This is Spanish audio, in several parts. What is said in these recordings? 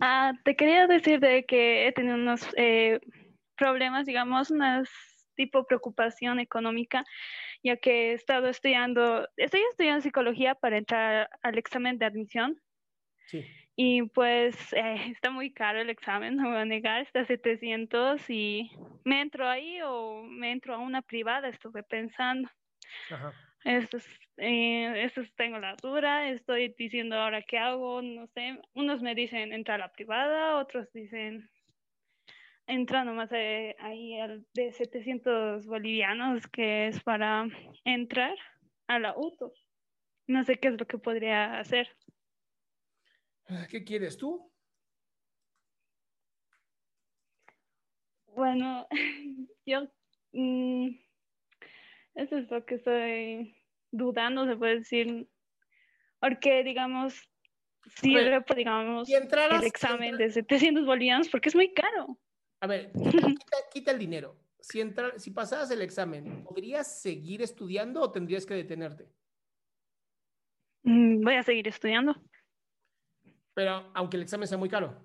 Ah, te quería decir de que he tenido unos eh, problemas, digamos, unas tipo preocupación económica, ya que he estado estudiando, estoy estudiando psicología para entrar al examen de admisión. Sí. Y pues eh, está muy caro el examen, no voy a negar, está a 700 y me entro ahí o me entro a una privada, estuve pensando. Ajá. Estos, eh, estos tengo la dura, estoy diciendo ahora qué hago, no sé. Unos me dicen entrar a la privada, otros dicen entra nomás eh, ahí al de 700 bolivianos que es para entrar a la UTO. No sé qué es lo que podría hacer. ¿Qué quieres tú? Bueno, yo mm, eso es lo que estoy dudando, se puede decir, porque digamos, si repo, digamos, entraras- el examen de 700 bolivianos, porque es muy caro. A ver, quita, el dinero. Si, entra, si pasaras el examen, ¿podrías seguir estudiando o tendrías que detenerte? Mm, Voy a seguir estudiando. Pero aunque el examen sea muy caro.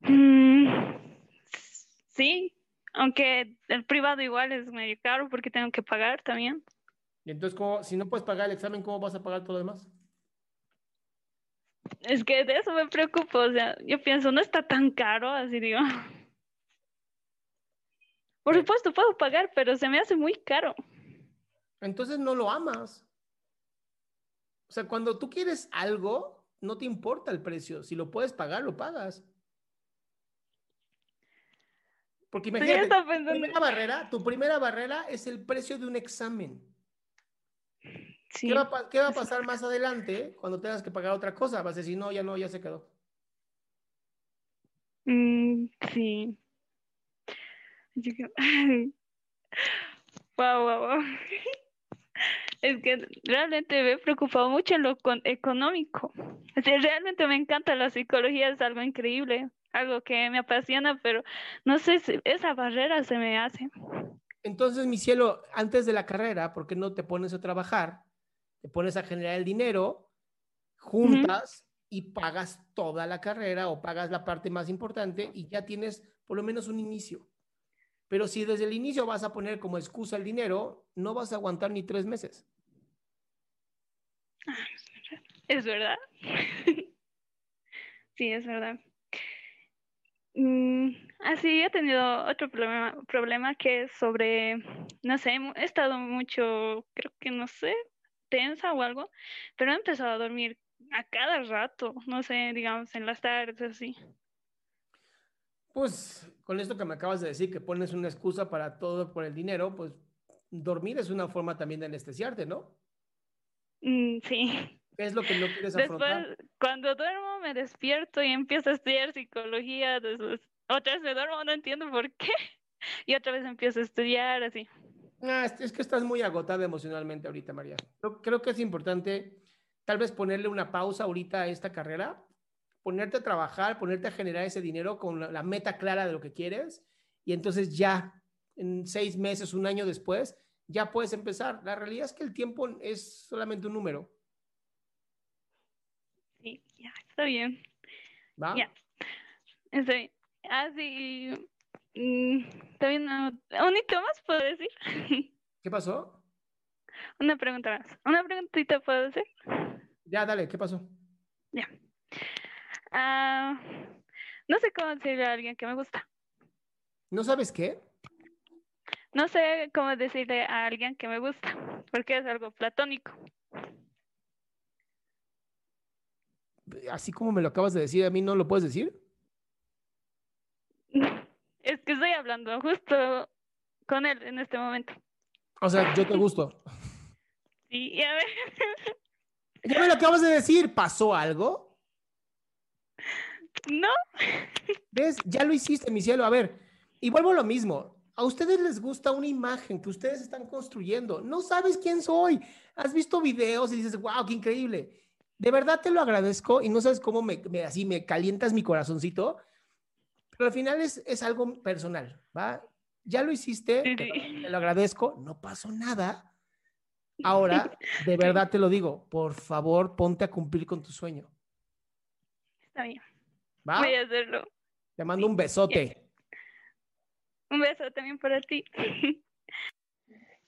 Mm, sí, aunque el privado igual es medio caro porque tengo que pagar también. Y entonces, ¿cómo- si no puedes pagar el examen, ¿cómo vas a pagar todo lo demás? Es que de eso me preocupo, o sea, yo pienso, no está tan caro, así digo. Por supuesto, puedo pagar, pero se me hace muy caro. Entonces no lo amas. O sea, cuando tú quieres algo, no te importa el precio. Si lo puedes pagar, lo pagas. Porque Sí, imagínate, estaba tu primera barrera, tu primera barrera es el precio de un examen. Sí. ¿Qué va, a pa- qué va a pasar más adelante cuando tengas que pagar otra cosa? Vas a decir, no, ya no, ya se quedó. Mm, sí. Wow, wow, wow. Es que realmente me he preocupado mucho en lo con- económico. O sea, realmente me encanta la psicología, es algo increíble, algo que me apasiona, pero no sé si esa barrera se me hace. Entonces, mi cielo, antes de la carrera, ¿por qué no te pones a trabajar? Te pones a generar el dinero, juntas y pagas toda la carrera o pagas la parte más importante y ya tienes por lo menos un inicio. Pero si desde el inicio vas a poner como excusa el dinero, no vas a aguantar ni tres meses. Es verdad. Sí, es verdad. Mm, así he tenido otro problema, problema que es sobre, no sé, he estado mucho, creo que no sé, tensa o algo, pero he empezado a dormir a cada rato, no sé, digamos, en las tardes, así. Pues con esto que me acabas de decir, que pones una excusa para todo por el dinero, pues dormir es una forma también de anestesiarte, ¿no? Mm, sí. ¿Qué es lo que no quieres afrontar? Después, cuando duermo, duermo, me despierto y empiezo a estudiar psicología. Después, otra vez me duermo, no entiendo por qué. Y otra vez empiezo a estudiar, así. Ah, es, que estás muy agotada emocionalmente ahorita, María. Creo, creo que es importante tal vez ponerle una pausa ahorita a esta carrera, ponerte a trabajar, ponerte a generar ese dinero con la, la meta clara de lo que quieres y entonces ya en seis meses, un año después, ya puedes empezar. La realidad es que el tiempo es solamente un número. Sí, ya, está bien. ¿Va? Ya. Está bien. Así. También, no- un más puedo decir. ¿Qué pasó? Una pregunta más. Una preguntita puedo decir. Ya, dale, ¿qué pasó? Ya. Ah, no sé cómo decirle a alguien que me gusta. ¿No sabes qué? No sé cómo decirle a alguien que me gusta, porque es algo platónico. Así como me lo acabas de decir, ¿a mí no lo puedes decir? Es que estoy hablando justo con él en este momento. O sea, yo te gusto. Sí, y a ver, Ya me lo acabas de decir, ¿pasó algo? no, ¿Ves? Ya lo hiciste, mi cielo. A ver, y vuelvo a lo mismo. A ustedes les gusta una imagen que ustedes están construyendo. No sabes quién soy. Has visto videos y dices, wow, qué increíble. De verdad te lo agradezco y no sabes cómo me, me- así me calientas mi corazoncito. Pero al final es, es algo personal, ¿va? Ya lo hiciste, Sí, sí. te lo agradezco, no pasó nada. Ahora, de verdad te lo digo, por favor, ponte a cumplir con tu sueño, está bien, ¿va? voy a hacerlo. Te mando un besote. Un beso también para ti.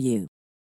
you.